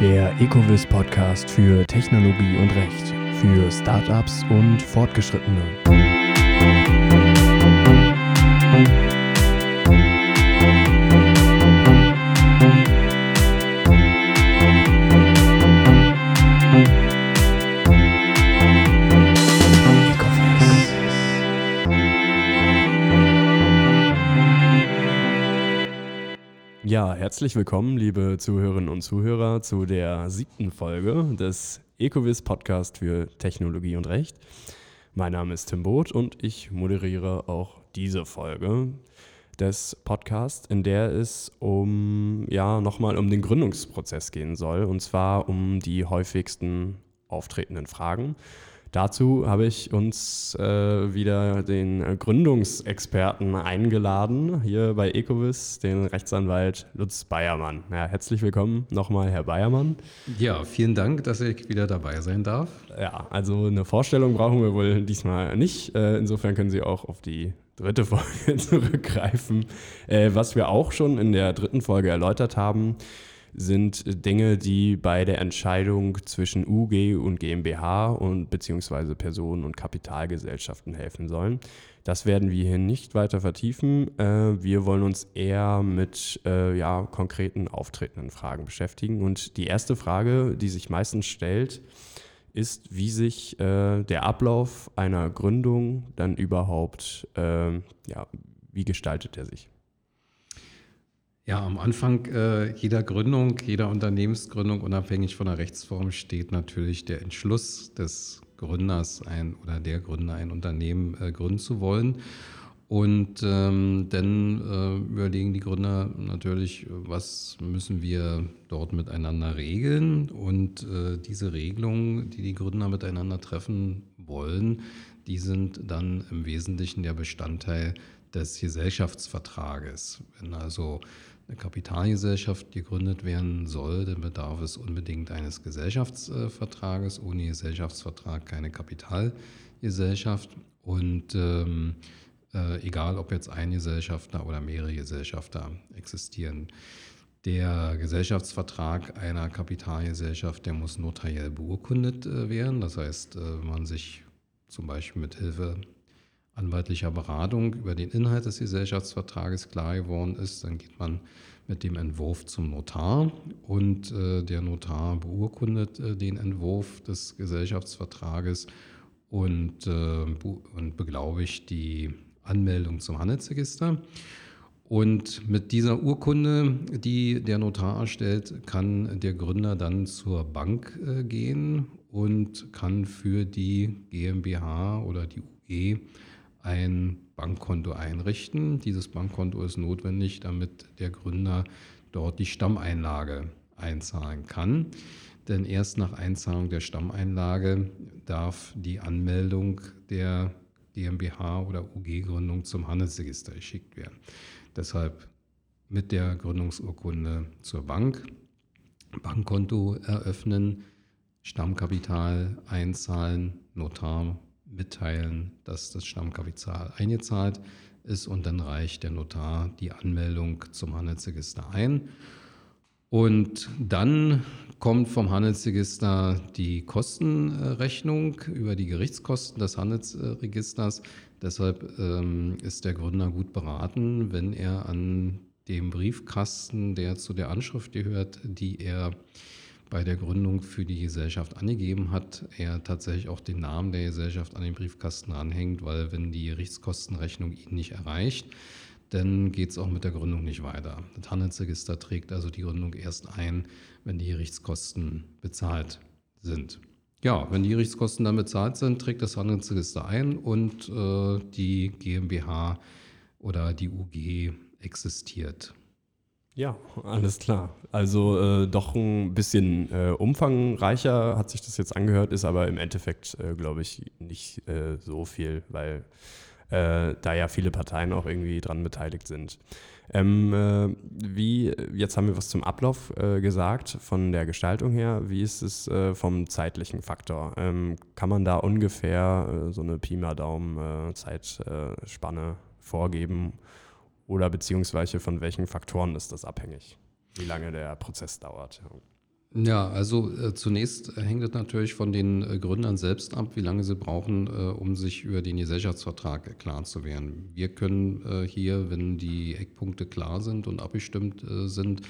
Der Ecovis Podcast für Technologie und Recht für Startups und Fortgeschrittene. Herzlich willkommen, liebe Zuhörerinnen und Zuhörer, zu der siebten Folge des Ecovis Podcast für Technologie und Recht. Mein Name ist Tim Both und ich moderiere auch diese Folge des Podcasts, in der es um ja nochmal um den Gründungsprozess gehen soll und zwar um die häufigsten auftretenden Fragen. Dazu habe ich uns äh, wieder den Gründungsexperten eingeladen, hier bei Ecovis, den Rechtsanwalt Lutz Bayermann. Ja, herzlich willkommen nochmal, Herr Bayermann. Ja, vielen Dank, dass ich wieder dabei sein darf. Ja, also eine Vorstellung brauchen wir wohl diesmal nicht. Äh, insofern können Sie auch auf die dritte Folge zurückgreifen. Äh, was wir auch schon in der dritten Folge erläutert haben, sind Dinge, die bei der Entscheidung zwischen UG und GmbH und beziehungsweise Personen und Kapitalgesellschaften helfen sollen. Das werden wir hier nicht weiter vertiefen. Äh, wir wollen uns eher mit äh, ja, konkreten auftretenden Fragen beschäftigen. Und die erste Frage, die sich meistens stellt, ist, wie sich äh, der Ablauf einer Gründung dann überhaupt, ja, wie gestaltet er sich? Ja, am Anfang äh, jeder Gründung, jeder Unternehmensgründung, unabhängig von der Rechtsform, steht natürlich der Entschluss des Gründers ein oder der Gründer ein Unternehmen äh, gründen zu wollen. Und ähm, dann äh, überlegen die Gründer natürlich, was müssen wir dort miteinander regeln. Und äh, diese Regelungen, die die Gründer miteinander treffen wollen, die sind dann im Wesentlichen der Bestandteil des Gesellschaftsvertrages. Wenn also eine Kapitalgesellschaft gegründet werden soll, dann bedarf es unbedingt eines Gesellschaftsvertrages. Ohne Gesellschaftsvertrag keine Kapitalgesellschaft. Und ähm, äh, egal, ob jetzt ein Gesellschafter oder mehrere Gesellschafter existieren. Der Gesellschaftsvertrag einer Kapitalgesellschaft, der muss notariell beurkundet äh, werden. Das heißt, äh, man sich zum Beispiel mit Hilfe anwaltlicher Beratung über den Inhalt des Gesellschaftsvertrages klar geworden ist, dann geht man mit dem Entwurf zum Notar und äh, der Notar beurkundet äh, den Entwurf des Gesellschaftsvertrages und, äh, und beglaubigt die Anmeldung zum Handelsregister. Und mit dieser Urkunde, die der Notar erstellt, kann der Gründer dann zur Bank äh, gehen und kann für die GmbH oder die UG ein Bankkonto einrichten. Dieses Bankkonto ist notwendig, damit der Gründer dort die Stammeinlage einzahlen kann. Denn erst nach Einzahlung der Stammeinlage darf die Anmeldung der GmbH oder UG-Gründung zum Handelsregister geschickt werden. Deshalb mit der Gründungsurkunde zur Bank, Bankkonto eröffnen, Stammkapital einzahlen, Notar mitteilen, dass das Stammkapital eingezahlt ist und dann reicht der Notar die Anmeldung zum Handelsregister ein. Und dann kommt vom Handelsregister die Kostenrechnung über die Gerichtskosten des Handelsregisters. Deshalb ähm, ist der Gründer gut beraten, wenn er an dem Briefkasten, der zu der Anschrift gehört, die er bei der Gründung für die Gesellschaft angegeben hat, er tatsächlich auch den Namen der Gesellschaft an den Briefkasten anhängt, weil wenn die Gerichtskostenrechnung ihn nicht erreicht, dann geht es auch mit der Gründung nicht weiter. Das Handelsregister trägt also die Gründung erst ein, wenn die Gerichtskosten bezahlt sind. Ja, wenn die Gerichtskosten dann bezahlt sind, trägt das Handelsregister ein und äh, die GmbH oder die UG existiert. Ja, alles klar. Also äh, doch ein bisschen äh, umfangreicher hat sich das jetzt angehört, ist aber im Endeffekt, äh, glaube ich, nicht äh, so viel, weil äh, da ja viele Parteien auch irgendwie dran beteiligt sind. Ähm, äh, wie, jetzt haben wir was zum Ablauf gesagt, von der Gestaltung her. Wie ist es vom zeitlichen Faktor? Ähm, kann man da ungefähr so eine Pi mal Daumen Zeitspanne vorgeben? Oder beziehungsweise von welchen Faktoren ist das abhängig? Wie lange der Prozess dauert? Ja, also äh, zunächst hängt es natürlich von den äh, Gründern selbst ab, wie lange sie brauchen, äh, um sich über den Gesellschaftsvertrag äh, klar zu werden. Wir können äh, hier, wenn die Eckpunkte klar sind und abgestimmt äh, sind,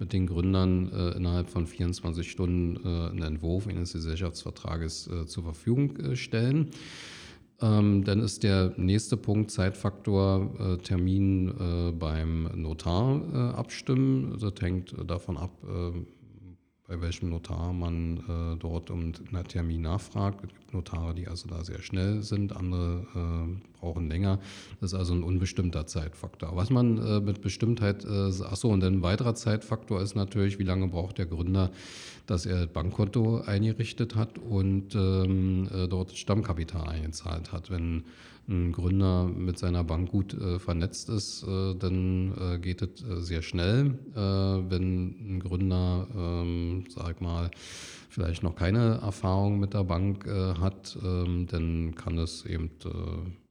mit den Gründern innerhalb von 24 Stunden einen Entwurf eines Gesellschaftsvertrages zur Verfügung stellen. Ähm, dann ist der nächste Punkt Zeitfaktor äh, Termin äh, beim Notar äh, abstimmen. Das hängt davon ab, bei welchem Notar man äh, dort um einen Termin nachfragt. Es gibt Notare, die also da sehr schnell sind, andere äh, brauchen länger. Das ist also ein unbestimmter Zeitfaktor. Was man äh, mit Bestimmtheit, äh, achso, und ein weiterer Zeitfaktor ist natürlich, wie lange braucht der Gründer, dass er Bankkonto eingerichtet hat und ähm, äh, dort Stammkapital eingezahlt hat. Wenn ein Gründer mit seiner Bank gut äh, vernetzt ist, äh, dann äh, geht es äh, sehr schnell. Äh, wenn ein Gründer, ähm, sag mal, vielleicht noch keine Erfahrung mit der Bank äh, hat, ähm, dann kann es eben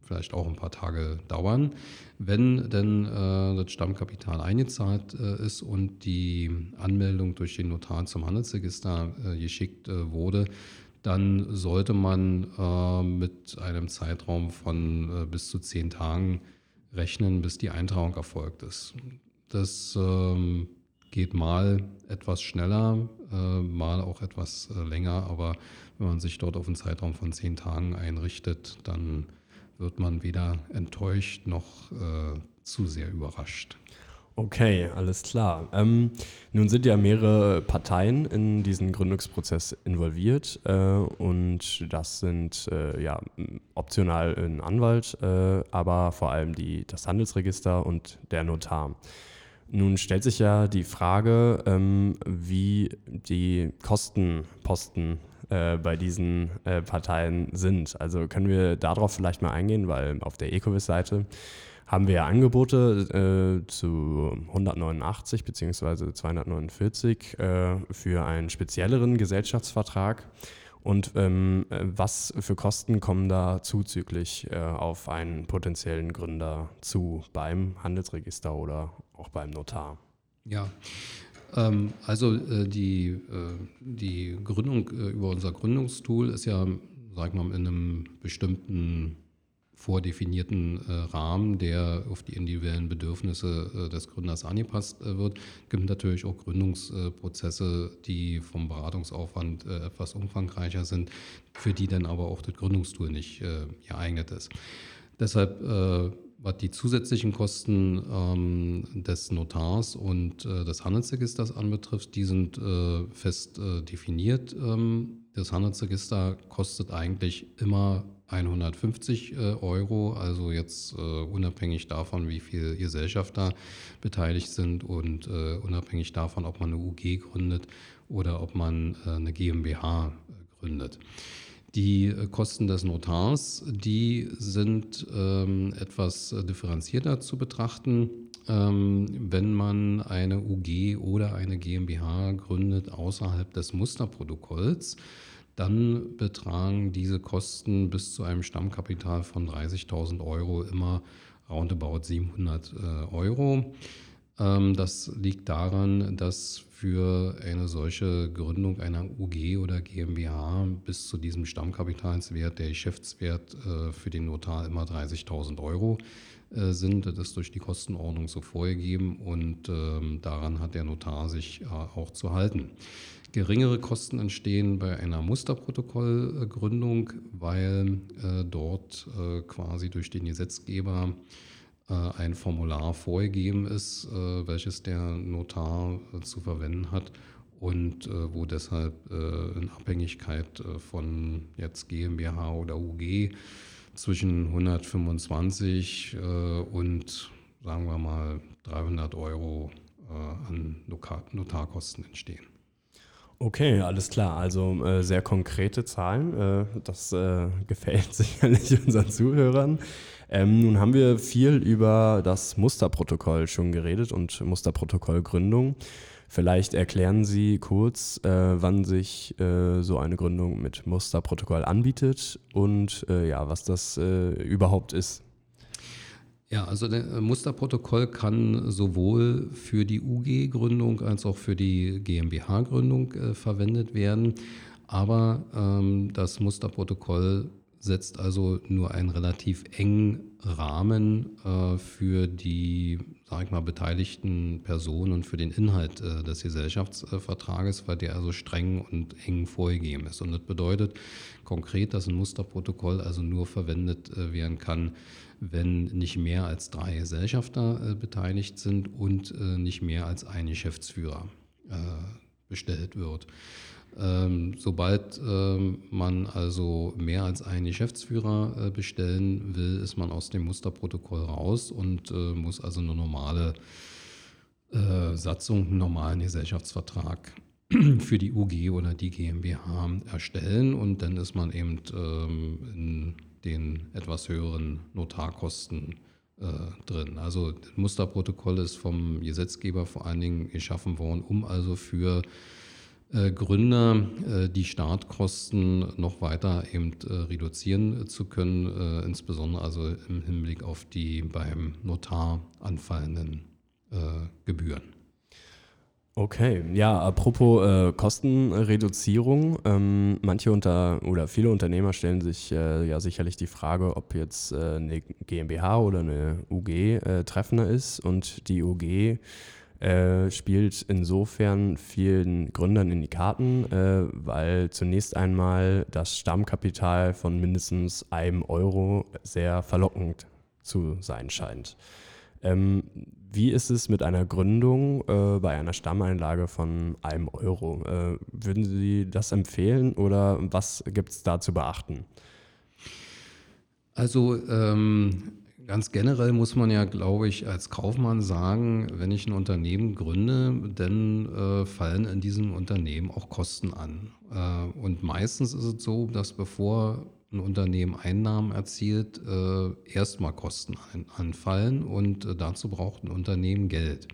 vielleicht auch ein paar Tage dauern. Wenn denn das Stammkapital eingezahlt ist und die Anmeldung durch den Notar zum Handelsregister geschickt wurde, dann sollte man äh, mit einem Zeitraum von äh, bis zu zehn Tagen rechnen, bis die Eintragung erfolgt ist. Das ähm, geht mal etwas schneller, äh, mal auch etwas äh, länger, aber wenn man sich dort auf einen Zeitraum von zehn Tagen einrichtet, dann wird man weder enttäuscht noch äh, zu sehr überrascht. Okay, alles klar. Ähm, nun sind ja mehrere Parteien in diesen Gründungsprozess involviert äh, und das sind äh, ja optional ein Anwalt, äh, aber vor allem die, das Handelsregister und der Notar. Nun stellt sich ja die Frage, ähm, wie die Kostenposten äh, bei diesen äh, Parteien sind. Also können wir darauf vielleicht mal eingehen, weil auf der Ecovis-Seite haben wir Angebote äh, zu 189 bzw. 249 äh, für einen spezielleren Gesellschaftsvertrag. Und ähm, was für Kosten kommen da zuzüglich äh, auf einen potenziellen Gründer zu beim Handelsregister oder auch beim Notar? Ja, ähm, also äh, die, äh, die Gründung äh, über unser Gründungstool ist ja, sag mal, in einem bestimmten vordefinierten äh, Rahmen, der auf die individuellen Bedürfnisse äh, des Gründers angepasst äh, wird. Es gibt natürlich auch Gründungsprozesse, die vom Beratungsaufwand etwas umfangreicher sind, für die dann aber auch das Gründungstool nicht geeignet ist. Deshalb was die zusätzlichen Kosten ähm, des Notars und äh, des Handelsregisters anbetrifft, die sind äh, fest äh, definiert. Ähm, das Handelsregister kostet eigentlich immer 150 äh, Euro, also jetzt äh, unabhängig davon, wie viele Gesellschafter beteiligt sind und äh, unabhängig davon, ob man eine UG gründet oder ob man eine GmbH gründet. Die Kosten des Notars, die sind ähm, etwas differenzierter zu betrachten. Ähm, wenn man eine UG oder eine GmbH gründet außerhalb des Musterprotokolls, dann betragen diese Kosten bis zu einem Stammkapital von 30.000 Euro immer roundabout 700 äh, Euro. Ähm, das liegt daran, dass für eine solche Gründung einer UG oder GmbH bis zu diesem Stammkapitalswert der Geschäftswert äh, für den Notar immer 30.000 Euro äh, sind. Das ist durch die Kostenordnung so vorgegeben und ähm, daran hat der Notar sich auch zu halten. Geringere Kosten entstehen bei einer Musterprotokollgründung, weil äh, dort äh, quasi durch den Gesetzgeber äh, ein Formular vorgegeben ist, äh, welches der Notar äh, zu verwenden hat und äh, wo deshalb in Abhängigkeit von jetzt GmbH oder UG zwischen 125 und sagen wir mal 300 Euro an Notarkosten entstehen. Okay, alles klar. Also äh, sehr konkrete Zahlen. Äh, das äh, gefällt sicherlich unseren Zuhörern. Ähm, nun haben wir viel über das Musterprotokoll schon geredet und Musterprotokollgründung. Vielleicht erklären Sie kurz, äh, wann sich äh, so eine Gründung mit Musterprotokoll anbietet und äh, ja, was das überhaupt ist. Ja, also das Musterprotokoll kann sowohl für die UG-Gründung als auch für die GmbH-Gründung äh, verwendet werden. Aber ähm, das Musterprotokoll setzt also nur einen relativ engen Rahmen äh, für die, sag ich mal, beteiligten Personen und für den Inhalt äh, des Gesellschaftsvertrages, weil der also streng und eng vorgegeben ist. Und das bedeutet konkret, dass ein Musterprotokoll also nur verwendet äh, werden kann, wenn nicht mehr als drei Gesellschafter äh, beteiligt sind und äh, nicht mehr als ein Geschäftsführer äh, bestellt wird. Ähm, sobald ähm, man also mehr als einen Geschäftsführer äh, bestellen will, ist man aus dem Musterprotokoll raus und äh, muss also eine normale äh, Satzung, einen normalen Gesellschaftsvertrag für die UG oder die GmbH erstellen und dann ist man eben ähm, in den etwas höheren Notarkosten drin. Also das Musterprotokoll ist vom Gesetzgeber vor allen Dingen geschaffen worden, um also für äh, Gründer äh, die Startkosten noch weiter eben äh, reduzieren zu können, äh, insbesondere also im Hinblick auf die beim Notar anfallenden äh, Gebühren. Okay, ja, apropos äh, Kostenreduzierung. Ähm, manche unter oder viele Unternehmer stellen sich äh, ja sicherlich die Frage, ob jetzt äh, eine GmbH oder eine UG äh, treffender ist. Und die UG äh, spielt insofern vielen Gründern in die Karten, äh, weil zunächst einmal das Stammkapital von mindestens einem Euro sehr verlockend zu sein scheint. Ähm, wie ist es mit einer Gründung äh, bei einer Stammeinlage von einem Euro? Äh, würden Sie das empfehlen oder was gibt es da zu beachten? Also ähm, ganz generell muss man ja, glaube ich, als Kaufmann sagen, wenn ich ein Unternehmen gründe, dann äh, fallen in diesem Unternehmen auch Kosten an. Äh, und meistens ist es so, dass bevor ein Unternehmen Einnahmen erzielt, äh, erstmal Kosten ein, anfallen und äh, dazu braucht ein Unternehmen Geld.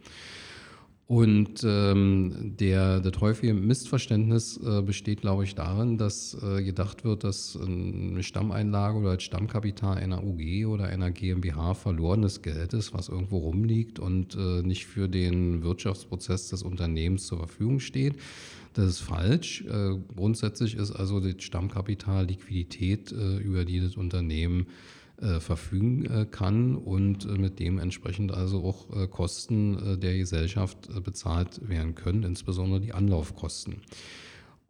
Und ähm, der, das häufige Missverständnis äh, besteht, glaube ich, darin, dass äh, gedacht wird, dass eine Stammeinlage oder das Stammkapital einer UG oder einer GmbH verlorenes Geld ist, was irgendwo rumliegt und äh, nicht für den Wirtschaftsprozess des Unternehmens zur Verfügung steht. Das ist falsch. Äh, grundsätzlich ist also das Stammkapital Liquidität, äh, über die das Unternehmen äh, verfügen kann und mit dem entsprechend also auch Kosten der Gesellschaft bezahlt werden können, insbesondere die Anlaufkosten.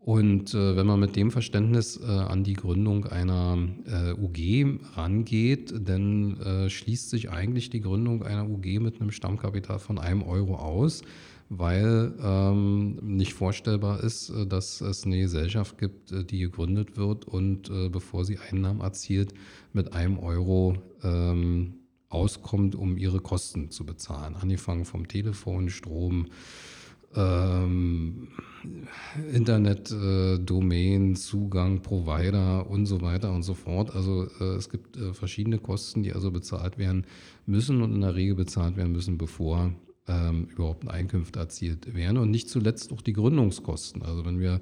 Und äh, wenn man mit dem Verständnis äh, an die Gründung einer äh, UG rangeht, dann schließt sich eigentlich die Gründung einer UG mit einem Stammkapital von einem Euro aus weil ähm, nicht vorstellbar ist, äh, dass es eine Gesellschaft gibt, äh, die gegründet wird und äh, bevor sie Einnahmen erzielt, mit einem Euro ähm, auskommt, um ihre Kosten zu bezahlen. Angefangen vom Telefon, Strom, ähm, Internet, äh, Domain, Zugang, Provider und so weiter und so fort. Also äh, es gibt äh, verschiedene Kosten, die also bezahlt werden müssen und in der Regel bezahlt werden müssen, bevor ähm, überhaupt Einkünfte erzielt werden und nicht zuletzt auch die Gründungskosten. Also wenn wir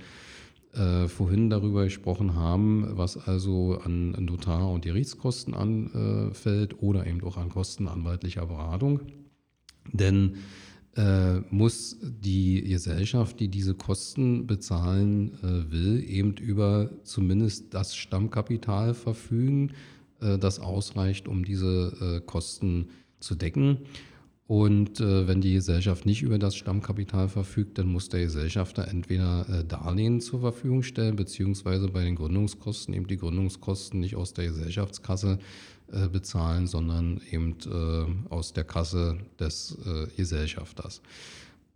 äh, vorhin darüber gesprochen haben, was also an, Notar- und Gerichtskosten anfällt oder eben auch an Kosten anwaltlicher Beratung. Denn äh, muss die Gesellschaft, die diese Kosten bezahlen äh, will, eben über zumindest das Stammkapital verfügen, äh, das ausreicht, um diese äh, Kosten zu decken. Und äh, wenn die Gesellschaft nicht über das Stammkapital verfügt, dann muss der Gesellschafter entweder äh, Darlehen zur Verfügung stellen, beziehungsweise bei den Gründungskosten eben die Gründungskosten nicht aus der Gesellschaftskasse äh, bezahlen, sondern eben äh, aus der Kasse des äh, Gesellschafters.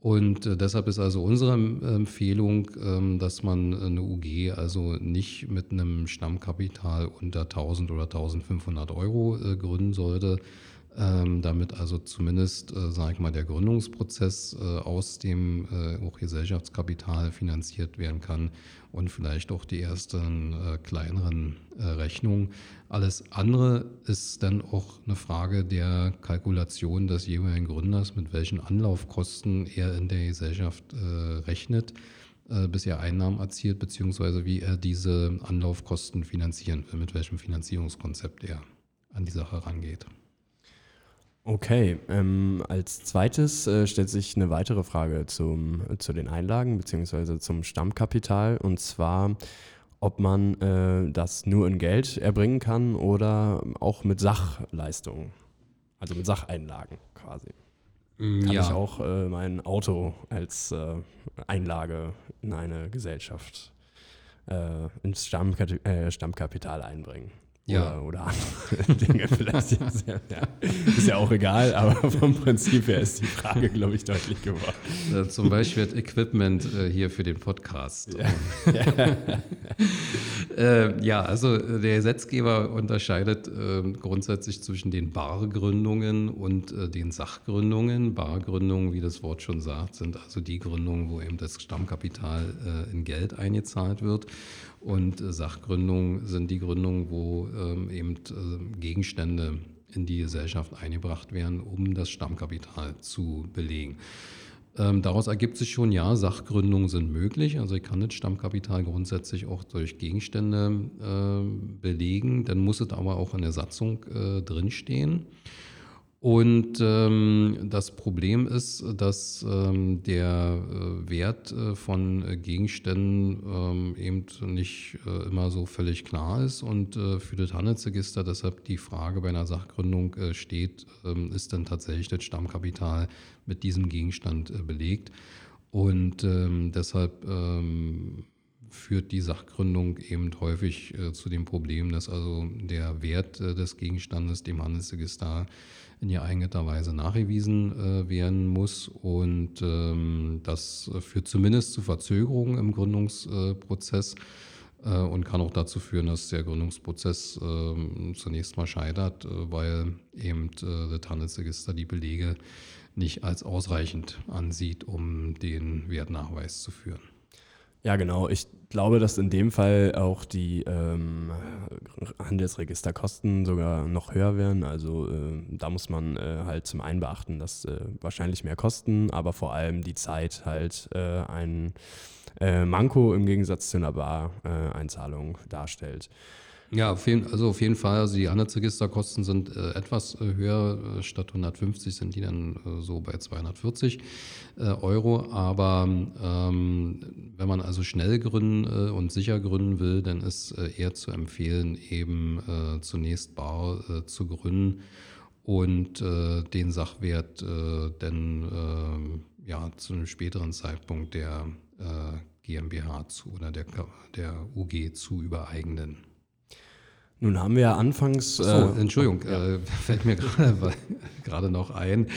Und äh, deshalb ist also unsere Empfehlung, ähm, dass man eine UG also nicht mit einem Stammkapital unter 1000 oder 1500 Euro gründen sollte, ähm, damit also zumindest, äh, sage ich mal, der Gründungsprozess äh, aus dem äh, auch Gesellschaftskapital finanziert werden kann und vielleicht auch die ersten äh, kleineren äh, Rechnungen. Alles andere ist dann auch eine Frage der Kalkulation des jeweiligen Gründers, mit welchen Anlaufkosten er in der Gesellschaft äh, rechnet bis er Einnahmen erzielt, beziehungsweise wie er diese Anlaufkosten finanzieren will, mit welchem Finanzierungskonzept er an die Sache rangeht. Okay, ähm, als zweites äh, stellt sich eine weitere Frage zum, zu den Einlagen bzw. zum Stammkapital und zwar, ob man äh, das nur in Geld erbringen kann oder auch mit Sachleistungen, also mit Sacheinlagen quasi. Mm, Kann ja. ich auch äh, mein Auto als äh, Einlage in eine Gesellschaft äh, ins Stammkati äh, Stammkapital einbringen? Ja. Oder, oder andere Dinge vielleicht. Jetzt, ja, ja. Ist ja auch egal, aber vom Prinzip her ist die Frage, glaube ich, deutlich geworden. Äh, zum Beispiel Equipment äh, hier für den Podcast. äh, ja, also äh, der Gesetzgeber unterscheidet äh, grundsätzlich zwischen den Bargründungen und äh, den Sachgründungen. Bargründungen, wie das Wort schon sagt, sind also die Gründungen, wo eben das Stammkapital in Geld eingezahlt wird. Und äh, Sachgründungen sind die Gründungen, wo ähm, eben äh, Gegenstände in die Gesellschaft eingebracht werden, um das Stammkapital zu belegen. Ähm, daraus ergibt sich schon, ja, Sachgründungen sind möglich. Also ich kann das Stammkapital grundsätzlich auch durch Gegenstände äh, belegen. Dann muss es aber auch in der Satzung äh, drinstehen. Und ähm, das Problem ist, dass ähm, der äh, Wert äh, von äh, Gegenständen ähm, eben nicht äh, immer so völlig klar ist. Und äh, für das Handelsregister deshalb die Frage bei einer Sachgründung äh, steht, ähm, ist denn tatsächlich das Stammkapital mit diesem Gegenstand belegt? Und ähm, deshalb ähm, führt die Sachgründung eben häufig äh, zu dem Problem, dass also der Wert äh, des Gegenstandes dem Handelsregister in geeigneter Weise nachgewiesen äh, werden muss. Und ähm, das führt zumindest zu Verzögerungen im Gründungsprozess äh, und kann auch dazu führen, dass der Gründungsprozess äh, zunächst mal scheitert, äh, weil eben äh, das Handelsregister die Belege nicht als ausreichend ansieht, um den Wertnachweis zu führen. Ja, genau. Ich glaube, dass in dem Fall auch die ähm, Handelsregisterkosten sogar noch höher werden. Also äh, da muss man äh, halt zum einen beachten, dass äh, wahrscheinlich mehr Kosten, aber vor allem die Zeit halt äh, ein äh, Manko im Gegensatz zu einer Bar-Einzahlung darstellt. Ja, auf jeden, also auf jeden Fall. Also die Handelsregisterkosten sind äh, etwas äh, höher. Äh, statt 150 sind die dann äh, so bei 240 äh, Euro. Aber ähm, wenn man also schnell gründen äh, und sicher gründen will, dann ist äh, eher zu empfehlen, eben äh, zunächst bar äh, zu gründen und äh, den Sachwert äh, dann äh, ja, zu einem späteren Zeitpunkt der äh, GmbH zu oder der, der UG zu übereignen. Nun haben wir ja anfangs. So, äh, Entschuldigung, ja. äh, fällt mir gerade noch ein.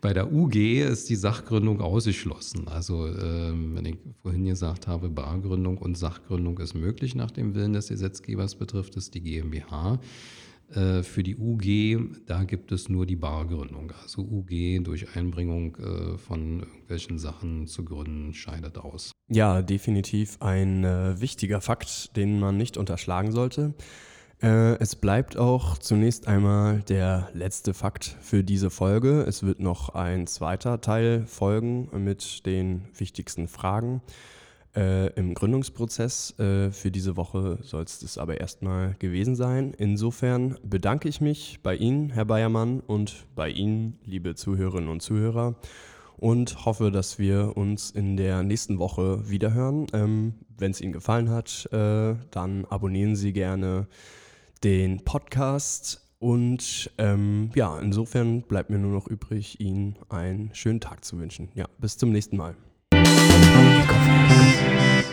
Bei der UG ist die Sachgründung ausgeschlossen. Also, ähm, wenn ich vorhin gesagt habe, Bargründung und Sachgründung ist möglich nach dem Willen des Gesetzgebers, betrifft es die GmbH. Äh, Für die UG, da gibt es nur die Bargründung. Also UG durch Einbringung äh, von irgendwelchen Sachen zu gründen, scheidet aus. Ja, definitiv ein äh, wichtiger Fakt, den man nicht unterschlagen sollte. Es bleibt auch zunächst einmal der letzte Fakt für diese Folge. Es wird noch ein zweiter Teil folgen mit den wichtigsten Fragen äh, im Gründungsprozess. Äh, für diese Woche soll es das aber erstmal gewesen sein. Insofern bedanke ich mich bei Ihnen, Herr Bayermann, und bei Ihnen, liebe Zuhörerinnen und Zuhörer und hoffe, dass wir uns in der nächsten Woche wiederhören. Ähm, Wenn es Ihnen gefallen hat, äh, dann abonnieren Sie gerne den Podcast. Und ähm, ja, insofern bleibt mir nur noch übrig, Ihnen einen schönen Tag zu wünschen. Ja, bis zum nächsten Mal. darkness.